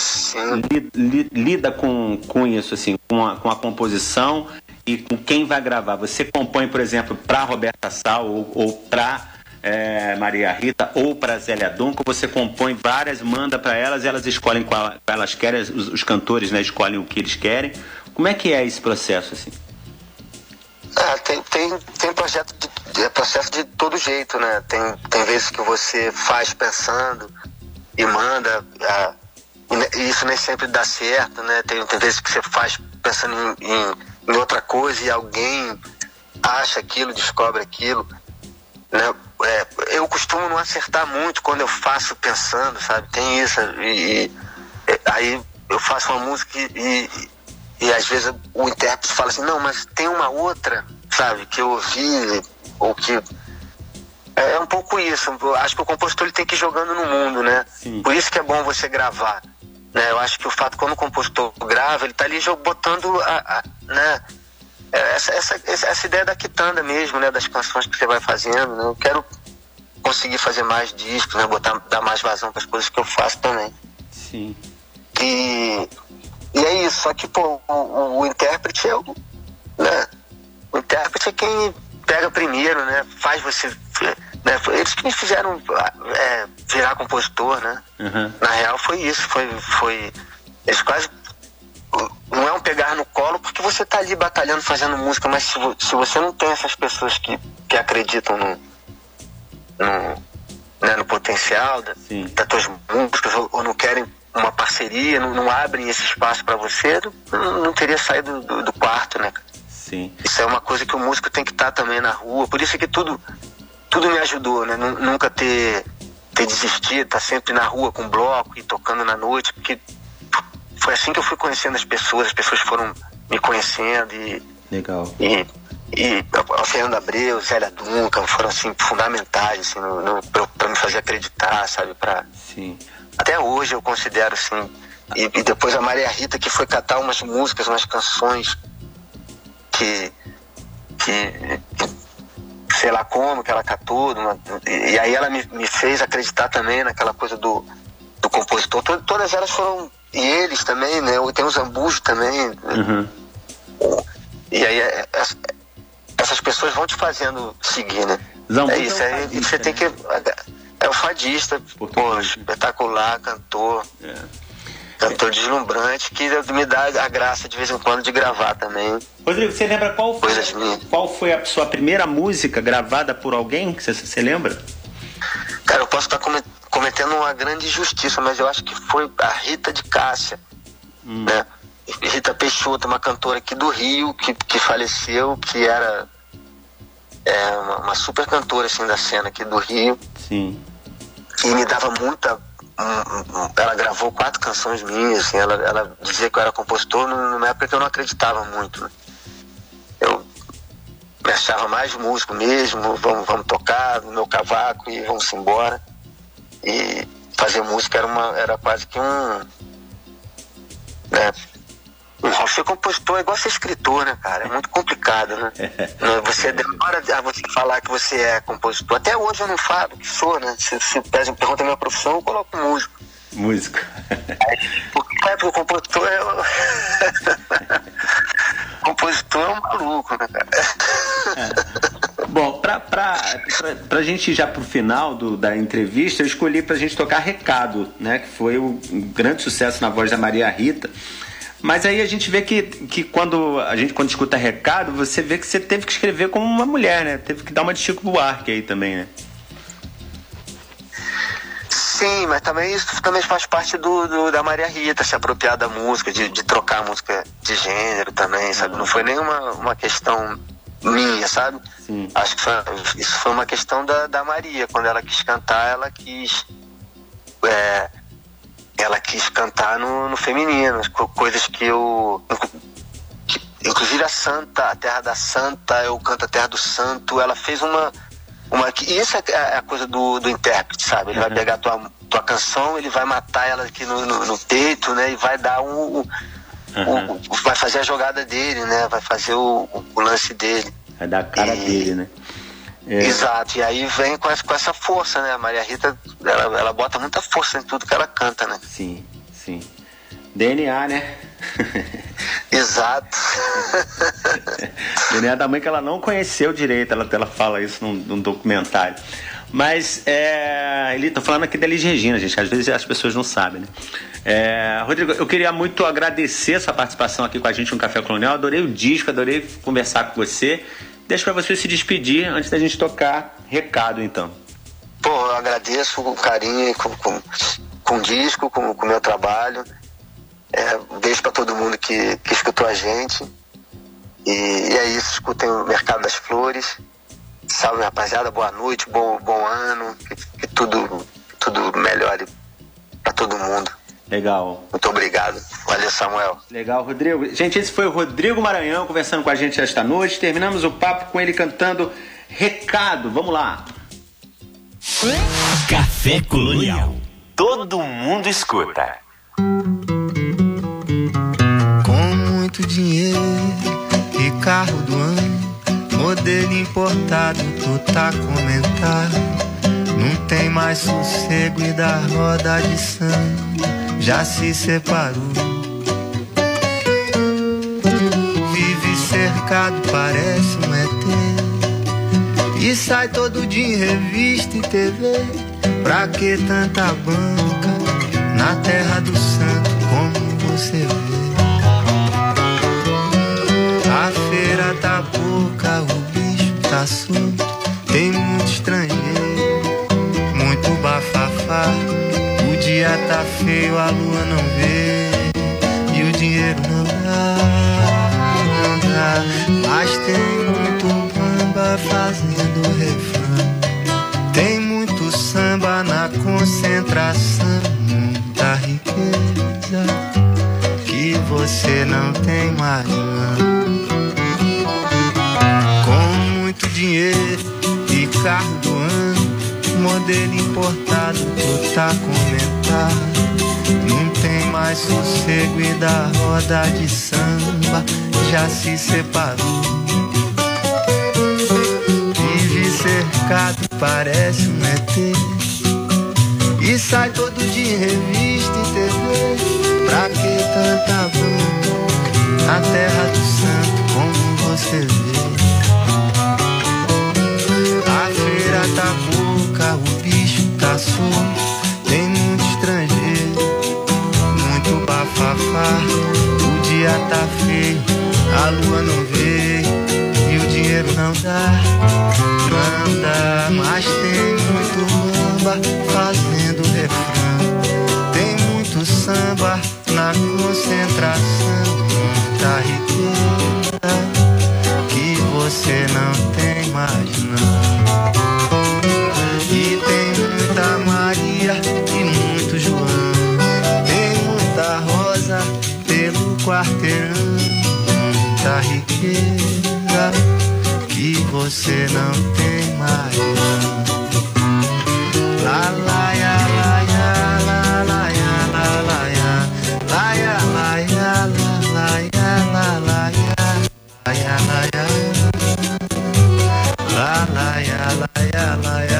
li, li, lida com, com isso, assim, com a, com a composição e com quem vai gravar? Você compõe, por exemplo, para Roberta Sal ou, ou para é, Maria Rita ou para Zélia Duncan, você compõe várias, manda para elas elas escolhem qual elas querem, os, os, cantores né, escolhem o que eles querem. Como é que é esse processo assim? Ah, tem, tem, tem projeto de, é processo de todo jeito, né? Tem, tem vezes que você faz pensando e manda, ah, e isso nem sempre dá certo, né? Tem, tem vezes que você faz pensando em, em, em outra coisa e alguém acha aquilo, descobre aquilo. Né? É, eu costumo não acertar muito quando eu faço pensando, sabe? Tem isso. E, e aí eu faço uma música e, e, e, às vezes o intérprete fala assim, não, mas tem uma outra, sabe, que eu ouvi, ou que. É, é um pouco isso. Eu acho que o compositor ele tem que ir jogando no mundo, né? Sim. Por isso que é bom você gravar. Né? Eu acho que o fato quando o compositor grava, ele está ali botando a, a né? É, essa, essa, essa ideia da quitanda mesmo, né? Das canções que você vai fazendo, né? Eu quero conseguir fazer mais discos, né? Botar, dar mais vazão para as coisas que eu faço também. Sim. E, e é isso, só que pô, o, o, o intérprete é o. Né? O intérprete é quem pega primeiro, né? Faz você. Né? Eles que me fizeram é, virar compositor, né? Uhum. Na real foi isso, foi, foi. Eles quase não é um pegar no colo porque você está ali batalhando, fazendo música, mas se, se, você não tem essas pessoas que, que acreditam no, no, né, no potencial da, das tuas músicas ou, ou, não querem uma parceria, não, não abrem esse espaço para você, não, não, teria saído do, do, quarto, né? Sim. Isso é uma coisa que o músico tem que estar tá também na rua, por isso que tudo, tudo me ajudou, né? Nunca ter, ter desistido, estar tá sempre na rua com bloco e tocando na noite, porque foi assim que eu fui conhecendo as pessoas, as pessoas foram me conhecendo e. Legal. E, e a Fernanda Abreu, Zélia Duncan foram assim fundamentais assim, para me fazer acreditar, sabe? Pra, Sim. Até hoje eu considero assim. E, e, depois a Maria Rita que foi catar umas músicas, umas canções que, que, sei lá como que ela catou, uma, e, aí ela me, me fez acreditar também naquela coisa do, do compositor. Todas elas foram e eles também, né? Tem o Zambujo também. Uhum. E aí é, é, essas pessoas vão te fazendo seguir, né? Zambujo é isso, é, fadista, você né? tem que. É o fadista, pô, espetacular, cantor. É. Cantor deslumbrante que me dá a graça de vez em quando de gravar também. Rodrigo, você lembra qual foi, qual foi a sua primeira música gravada por alguém? Você, você lembra? Cara, eu posso estar cometendo uma grande injustiça, mas eu acho que foi a Rita de Cássia, hum. né? Rita Peixoto, uma cantora aqui do Rio, que, que faleceu, que era é, uma, uma, super cantora assim da cena aqui do Rio. Sim. E me dava muita. Ela gravou quatro canções minhas, assim, ela, ela dizia que eu era compositor numa época que eu não acreditava muito. Né? Eu me achava mais músico mesmo, vamos, vamos tocar no meu cavaco e vamos embora. E fazer música era, uma, era quase que um. Né? Ser compositor é igual ser escritor, né, cara? É muito complicado, né? Você demora a você falar que você é compositor. Até hoje eu não falo que sou, né? Se, se pergunta a minha profissão, eu coloco músico. Músico. Porque, é, porque o compositor é. o compositor é um maluco, né, cara? Bom, pra, pra, pra, pra gente ir já pro final do, da entrevista, eu escolhi pra gente tocar Recado, né? Que foi o, um grande sucesso na voz da Maria Rita. Mas aí a gente vê que, que quando a gente quando escuta recado, você vê que você teve que escrever como uma mulher, né? Teve que dar uma de Chico Buarque aí também, né? Sim, mas também isso também faz parte do, do da Maria Rita, se apropriar da música, de, de trocar a música de gênero também, sabe? Não foi nenhuma uma questão minha, sabe? Sim. Acho que foi, isso foi uma questão da, da Maria. Quando ela quis cantar, ela quis. É, ela quis cantar no, no feminino, coisas que eu. Que, inclusive a Santa, a Terra da Santa, eu canto a Terra do Santo, ela fez uma uma, e isso é, é a coisa do, do intérprete, sabe? Ele uhum. vai pegar a tua, tua canção, ele vai matar ela aqui no, no, no peito, né? E vai dar um, um, uhum. um, vai fazer a jogada dele, né? Vai fazer o, o lance dele. Vai dar a cara e, dele, né? É. Exato, e aí vem com essa, força, né? A Maria Rita, ela, ela bota muita força em tudo que ela canta, né? Sim, sim. DNA, né? Exato. DNA da mãe que ela não conheceu direito, ela, ela fala isso num, num documentário. Mas é, ele tá falando aqui da Elis Regina, gente, às vezes as pessoas não sabem, né? É, Rodrigo, eu queria muito agradecer sua participação aqui com a gente no Café Colonial. Adorei o disco, adorei conversar com você. Deixa para você se despedir antes da gente tocar recado, então. Pô, eu agradeço o carinho com, com, com o disco, com o meu trabalho. É, beijo para todo mundo que, que escutou a gente. E, e, é isso, escutem o Mercado das Flores. Salve, rapaziada, boa noite, bom, bom ano, que, que tudo, tudo melhore para todo mundo. Legal. Muito obrigado. Valeu, Samuel. Legal, Rodrigo. Gente, esse foi o Rodrigo Maranhão conversando com a gente esta noite. Terminamos o papo com ele cantando Recado. Vamos lá. Café Colonial. Todo mundo escuta. muito dinheiro e carro do ano, modelo importado, tu tá comentado. Não tem mais sossego e da roda de sangue já se separou. Vive cercado, parece um ET. E sai todo dia em revista e TV. Pra que tanta banca na terra do santo, como você vê? A feira tá pouca, o bicho tá solto. Tem muito estrangeiro, muito bafafá. Dia tá feio, a lua não vê. E o dinheiro não dá, não dá. Mas tem muito bamba fazendo refrão. Tem muito samba na concentração, muita riqueza que você não tem mais não. dinheiro e carro do modelo importado, tu tá comentado. Não tem mais sossego e da roda de samba já se separou. Vive cercado, parece um ET. E sai todo dia em revista e TV. Pra que tanta boca na terra do santo, como você vê? tá O dia tá feio, a lua não veio e o dinheiro não dá. Dá, mas tem muito bamba fazendo refrão. Tem muito samba na concentração, muita riqueza que você não tem você não tem mais. Lá, lá, ya, lá, ya, lá, lá, lá, lá. Lá, lá, lá, lá, lá, lá. Lá, lá. Lá, lá, lá, lá.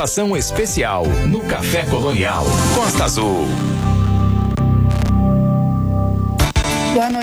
Participação especial no Café Colonial Costa Azul.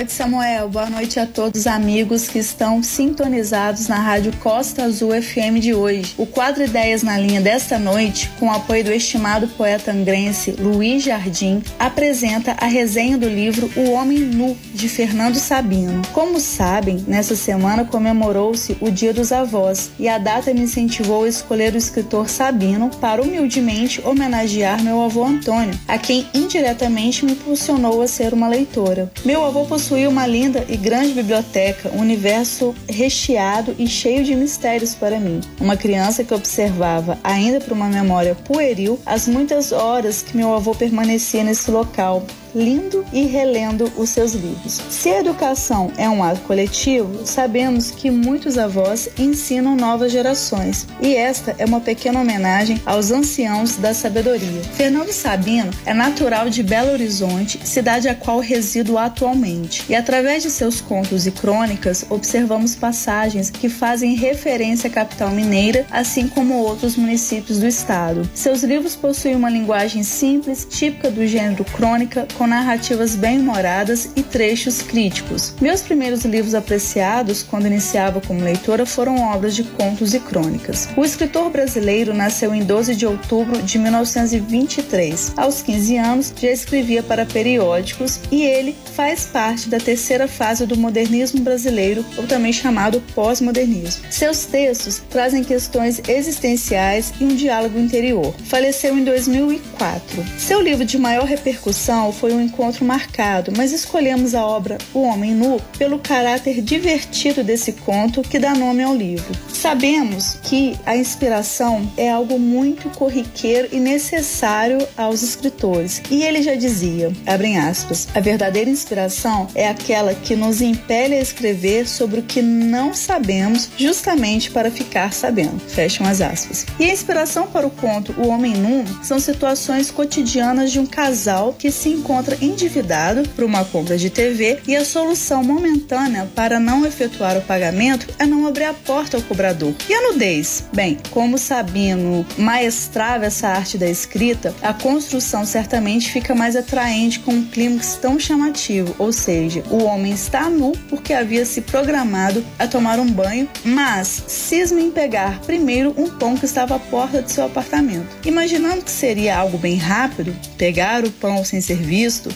Noite Samuel. Boa noite a todos os amigos que estão sintonizados na Rádio Costa Azul FM de hoje. O quadro Ideias na Linha desta noite, com o apoio do estimado poeta angrense Luiz Jardim, apresenta a resenha do livro O Homem Nu, de Fernando Sabino. Como sabem, nessa semana comemorou-se o Dia dos Avós e a data me incentivou a escolher o escritor Sabino para humildemente homenagear meu avô Antônio, a quem indiretamente me impulsionou a ser uma leitora. Meu avô possuía uma linda e grande biblioteca, um universo recheado e cheio de mistérios para mim. Uma criança que observava, ainda por uma memória pueril, as muitas horas que meu avô permanecia nesse local, lindo e relendo os seus livros. Se a educação é um ato coletivo, sabemos que muitos avós ensinam novas gerações, e esta é uma pequena homenagem aos anciãos da sabedoria. Fernando Sabino é natural de Belo Horizonte, cidade a qual resido atualmente, e através de seus contos e crônicas observamos passagens que fazem referência à capital mineira, assim como outros municípios do estado. Seus livros possuem uma linguagem simples, típica do gênero crônica, com narrativas bem-humoradas e trechos críticos. Meus primeiros livros apreciados quando iniciava como leitora foram obras de contos e crônicas. O escritor brasileiro nasceu em 12 de outubro de 1923. Aos 15 anos, já escrevia para periódicos e ele faz parte da terceira fase do modernismo brasileiro, ou também chamado pós-modernismo. Seus textos trazem questões existenciais e um diálogo interior. Faleceu em 2004. Seu livro de maior repercussão foi um encontro marcado, mas escolhemos a obra O Homem Nu pelo caráter divertido desse conto que dá nome ao livro. Sabemos que a inspiração é algo muito corriqueiro e necessário aos escritores. E ele já dizia, abrem aspas, a verdadeira inspiração é aquela que nos impele a escrever sobre o que não sabemos justamente para ficar sabendo. Fecham as aspas. E a inspiração para o conto O Homem Nu são situações cotidianas de um casal que se encontra endividado por uma compra de TV e a solução momentânea para não efetuar o pagamento é não abrir a porta ao cobrador. E a nudez? Bem, como Sabino maestrava essa arte da escrita, a construção certamente fica mais atraente com um clímax tão chamativo, ou seja, o homem está nu porque havia se programado a tomar um banho, mas cisma em pegar primeiro um pão que estava à porta de seu apartamento. Imaginando que seria algo bem rápido, pegar o pão sem ser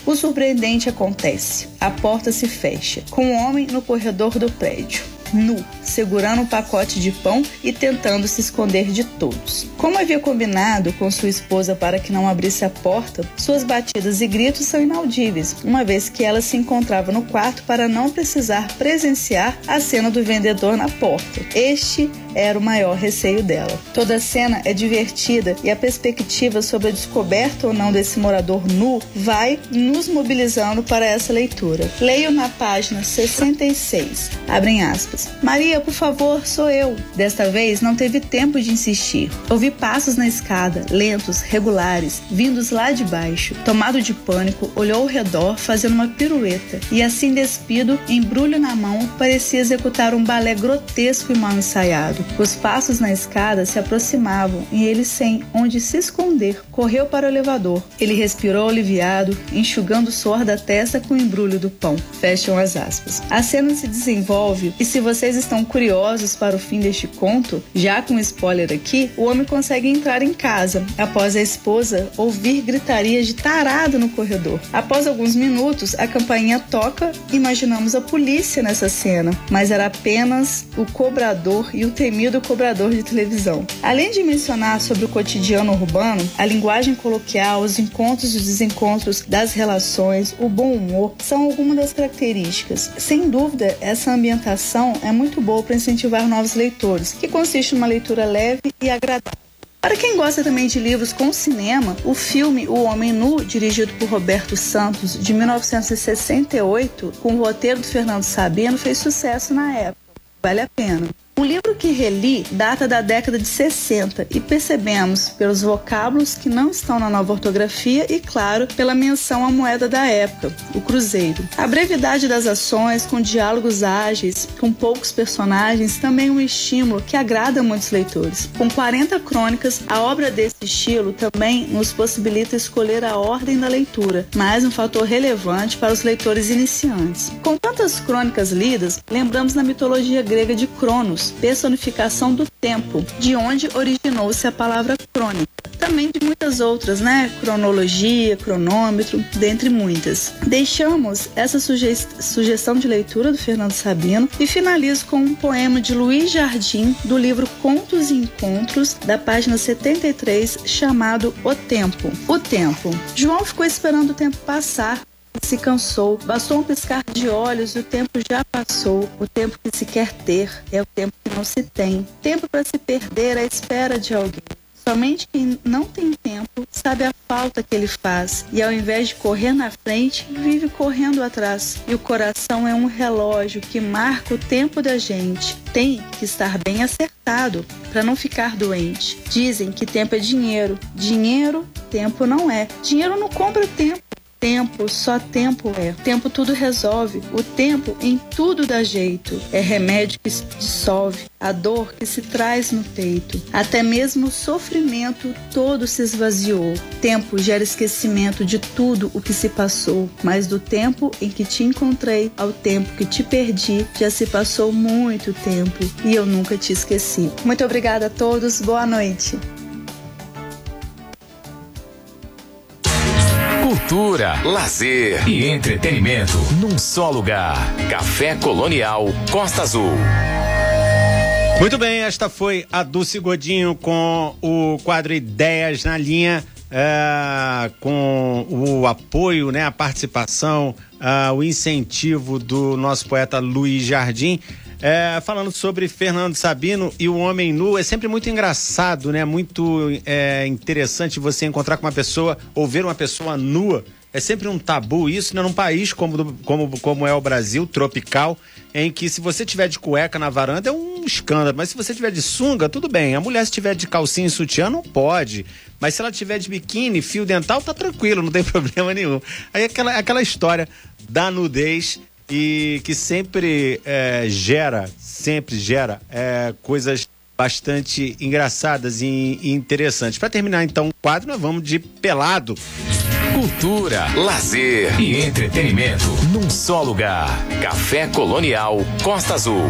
o surpreendente acontece. A porta se fecha, com o homem no corredor do prédio nu, segurando um pacote de pão e tentando se esconder de todos. Como havia combinado com sua esposa para que não abrisse a porta, suas batidas e gritos são inaudíveis, uma vez que ela se encontrava no quarto para não precisar presenciar a cena do vendedor na porta. Este era o maior receio dela. Toda a cena é divertida e a perspectiva sobre a descoberta ou não desse morador nu vai nos mobilizando para essa leitura. Leio na página 66. Abrem aspas. Maria, por favor, sou eu. Desta vez não teve tempo de insistir. Ouvi passos na escada, lentos, regulares, vindos lá de baixo. Tomado de pânico, olhou ao redor, fazendo uma pirueta, e assim despido, embrulho na mão, parecia executar um balé grotesco e mal ensaiado. Os passos na escada se aproximavam e ele, sem onde se esconder, correu para o elevador. Ele respirou aliviado, enxugando o suor da testa com o embrulho do pão. Fecham as aspas. A cena se desenvolve e se vocês estão curiosos para o fim deste conto, já com spoiler aqui, o homem consegue entrar em casa após a esposa ouvir gritaria de tarado no corredor. Após alguns minutos, a campainha toca, imaginamos a polícia nessa cena, mas era apenas o cobrador e o temido cobrador de televisão. Além de mencionar sobre o cotidiano urbano, a linguagem coloquial, os encontros e os desencontros das relações, o bom humor, são algumas das características. Sem dúvida, essa ambientação é muito boa para incentivar novos leitores, que consiste numa leitura leve e agradável. Para quem gosta também de livros com cinema, o filme O Homem Nu, dirigido por Roberto Santos, de 1968, com o roteiro do Fernando Sabino, fez sucesso na época. Vale a pena. O livro que reli data da década de 60 e percebemos pelos vocábulos que não estão na nova ortografia e, claro, pela menção à moeda da época, o cruzeiro. A brevidade das ações, com diálogos ágeis, com poucos personagens, também é um estímulo que agrada muitos leitores. Com 40 crônicas, a obra desse estilo também nos possibilita escolher a ordem da leitura, mais um fator relevante para os leitores iniciantes. Com tantas crônicas lidas, lembramos na mitologia grega de Cronos, personificação do tempo, de onde originou-se a palavra crônica. Também de muitas outras, né? Cronologia, cronômetro, dentre muitas. Deixamos essa suge sugestão de leitura do Fernando Sabino e finalizo com um poema de Luiz Jardim, do livro Contos e Encontros, da página 73, chamado O Tempo. O Tempo. João ficou esperando o tempo passar se cansou. Bastou um piscar de olhos e o tempo já passou. O tempo que se quer ter é o tempo que não se tem. Tempo para se perder à espera de alguém. Somente quem não tem tempo sabe a falta que ele faz e ao invés de correr na frente, vive correndo atrás. E o coração é um relógio que marca o tempo da gente. Tem que estar bem acertado para não ficar doente. Dizem que tempo é dinheiro. Dinheiro, tempo não é. Dinheiro não compra tempo tempo, só tempo é. Tempo tudo resolve. O tempo em tudo dá jeito. É remédio que se dissolve, a dor que se traz no peito. Até mesmo o sofrimento todo se esvaziou. Tempo gera esquecimento de tudo o que se passou, mas do tempo em que te encontrei ao tempo que te perdi, já se passou muito tempo e eu nunca te esqueci. Muito obrigada a todos, boa noite. Cultura, lazer e entretenimento num só lugar. Café Colonial Costa Azul. Muito bem, esta foi a Dulce Godinho com o quadro Ideias na Linha. É, com o apoio, né, a participação, uh, o incentivo do nosso poeta Luiz Jardim. É, falando sobre Fernando Sabino e o Homem Nu, é sempre muito engraçado, né? Muito é, interessante você encontrar com uma pessoa ou ver uma pessoa nua. É sempre um tabu isso, né? Num país como, como, como é o Brasil, tropical, em que se você tiver de cueca na varanda é um escândalo, mas se você tiver de sunga, tudo bem. A mulher se tiver de calcinha e sutiã, não pode. Mas se ela tiver de biquíni, fio dental, tá tranquilo, não tem problema nenhum. Aí aquela, aquela história da nudez e que sempre é, gera, sempre gera é, coisas bastante engraçadas e, e interessantes. Para terminar então o quadro, nós vamos de pelado. Cultura, lazer e entretenimento num só lugar. Café Colonial Costa Azul.